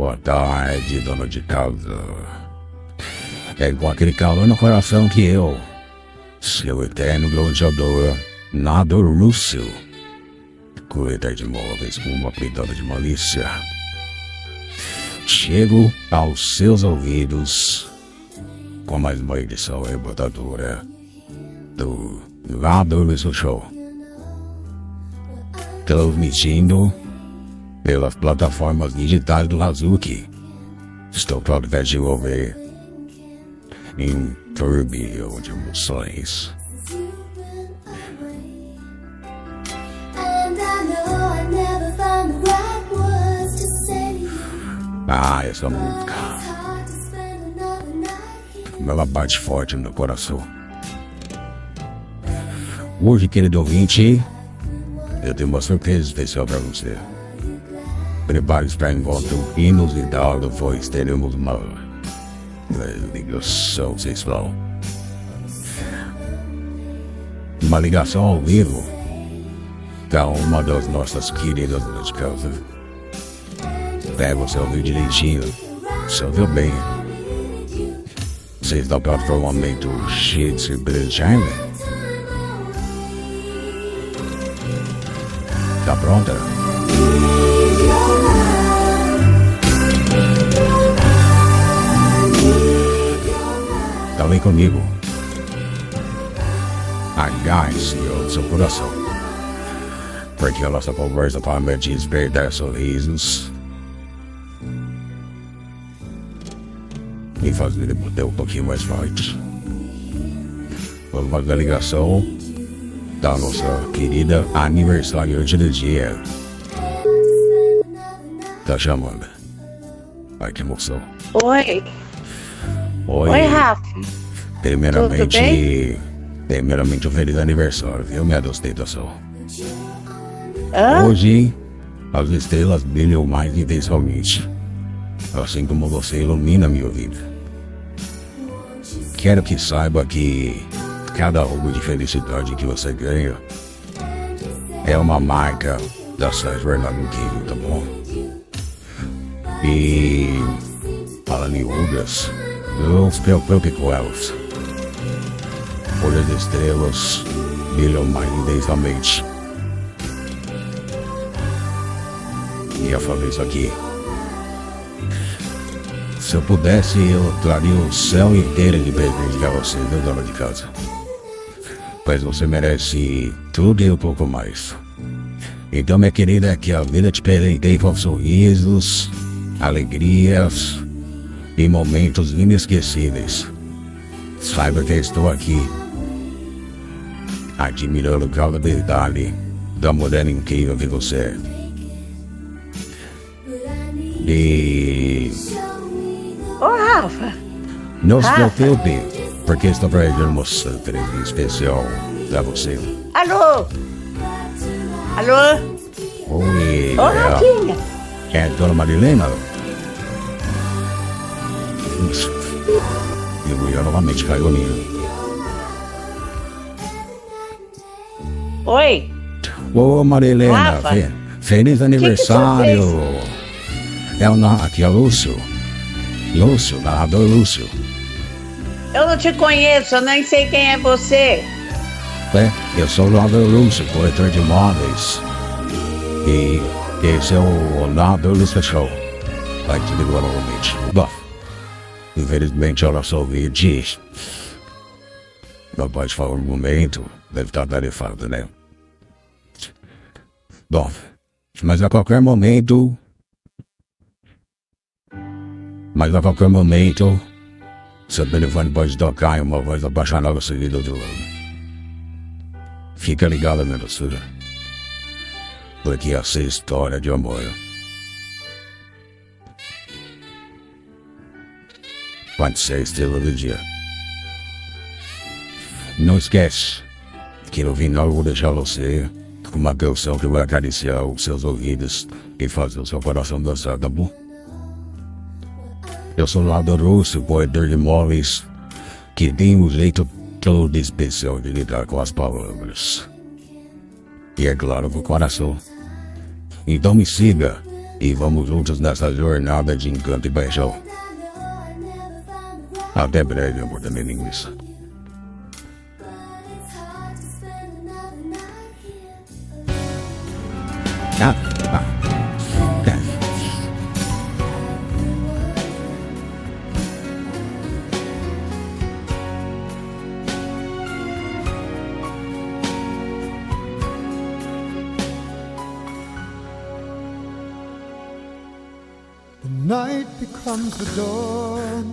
Boa tarde, dona de casa. É com aquele calor no coração que eu, seu eterno gladiador, Nado Russo, cuida de móveis com uma pitada de malícia. Chego aos seus ouvidos com mais uma edição rebotadora do Nado Russo Show. Transmitindo pelas plataformas digitais do Hazuki. Estou para te ouvir em turbilhão de emoções. Ah, essa música. Ela bate forte no coração. Hoje, querido ouvinte, eu tenho uma surpresa especial para você. Prepare-se para encontro inusitável, pois teremos uma ligação sexual. Uma ligação ao vivo com uma das nossas queridas casa. Pega o seu ouvido direitinho, se ouviu bem. Você pronto para um momento cheio de Charlie? Tá pronta? Tá bem comigo. Agarre-se ao seu coração. Porque a nossa conversa promete despertar sorrisos e fazer ele bater um pouquinho mais forte. Vamos fazer a ligação da nossa querida aniversariante do dia. Tá chamando. Ai, que emoção. Oi, Oi, oi, Rafa. primeiramente, tudo bem? primeiramente um feliz aniversário, viu, minha ostentação. Hã? Hoje, as estrelas brilham mais intensamente, assim como você ilumina minha vida. Quero que saiba que cada algo de felicidade que você ganha é uma marca da jornada incrível, tá bom? E falando em rugas, com elas. Pois as estrelas brilham. E eu falei isso aqui. Se eu pudesse, eu traria o céu inteiro de presente pra você, meu dona de casa. Pois você merece tudo e um pouco mais. Então, minha querida, que a vida te presenteie com sorrisos, alegrias e momentos inesquecíveis. Saiba que estou aqui, admirando cada detalhe da mulher incrível que você é. E Ô, Rafa. não se preocupe, porque estou fazendo uma surpresa especial pra você. Alô? Alô? Oi, Ô, é, Rafinha. é a dona Marilena? E eu novamente caiu a minha. Oi. Ô Marilena, fe- feliz aniversário! É o na- aqui é o Lúcio. Lúcio, narrador Lúcio. Eu não te conheço, eu nem sei quem é você. É, eu sou o narrador Lúcio, corretor de imóveis. E esse é o narrador Lúcio Show. Vai te ligar novamente. Bom, infelizmente eu não sou vídeo. Não pode falar um momento, deve estar tarefado, né? Bom, mas a qualquer momento. Mas a qualquer momento, seu telefone pode tocar e uma voz apaixonada seguida do lado. Fica ligado, minha doçura. Porque essa é história de amor. Pode ser a estrela do dia. Não esquece que no final vou deixar você com uma canção que vai acariciar os seus ouvidos e fazer o seu coração dançar, tá bom? Eu sou Lado Russo, corretor de imóveis, que tem um jeito todo especial de lidar com as palavras. E é claro, com o coração. Então me siga E vamos juntos nessa jornada de encanto e paixão. Até breve, amor da minha linguiça. Ah,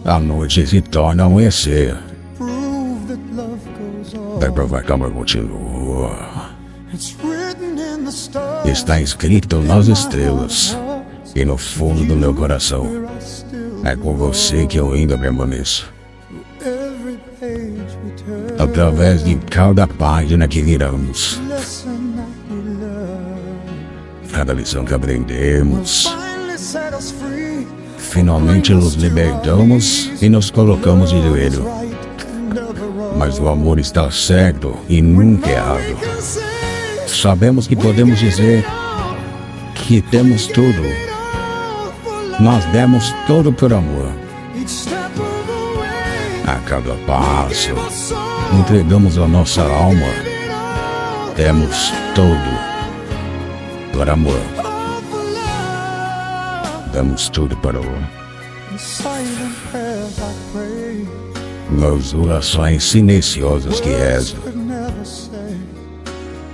A noite se torna amanhecer. Vai provar que o amor continua. Está escrito nas estrelas. e no fundo do meu coração. É com você que eu ainda permaneço. Através de cada página que viramos, cada lição que aprendemos, finalmente nos libertamos e nos colocamos de joelho. Mas o amor está certo e nunca We errado. Sabemos que podemos dizer que temos tudo. Nós demos tudo por amor. A cada passo, entregamos a nossa alma. Demos tudo por amor. Damos tudo para o nas orações silenciosas que rezo.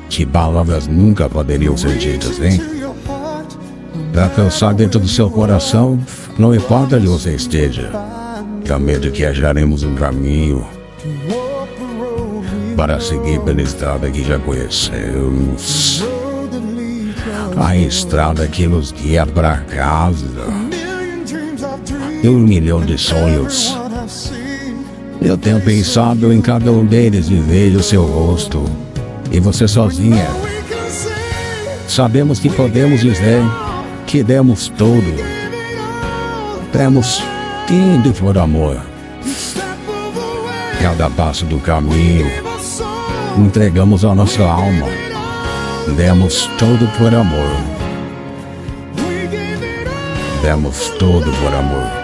Que palavras nunca poderiam ser ditas, hein? Pra pensar dentro do seu coração, não importa onde você esteja. Somente que acharemos um caminho para seguir pela estrada que já conhecemos. A estrada que nos guia para casa. E um milhão de sonhos. Eu tenho pensado em cada um deles e vejo seu rosto. E você sozinha. Sabemos que podemos dizer que demos tudo. Temos tudo por amor. Cada passo do caminho. Entregamos a nossa alma. Demos tudo por amor. Demos tudo por amor.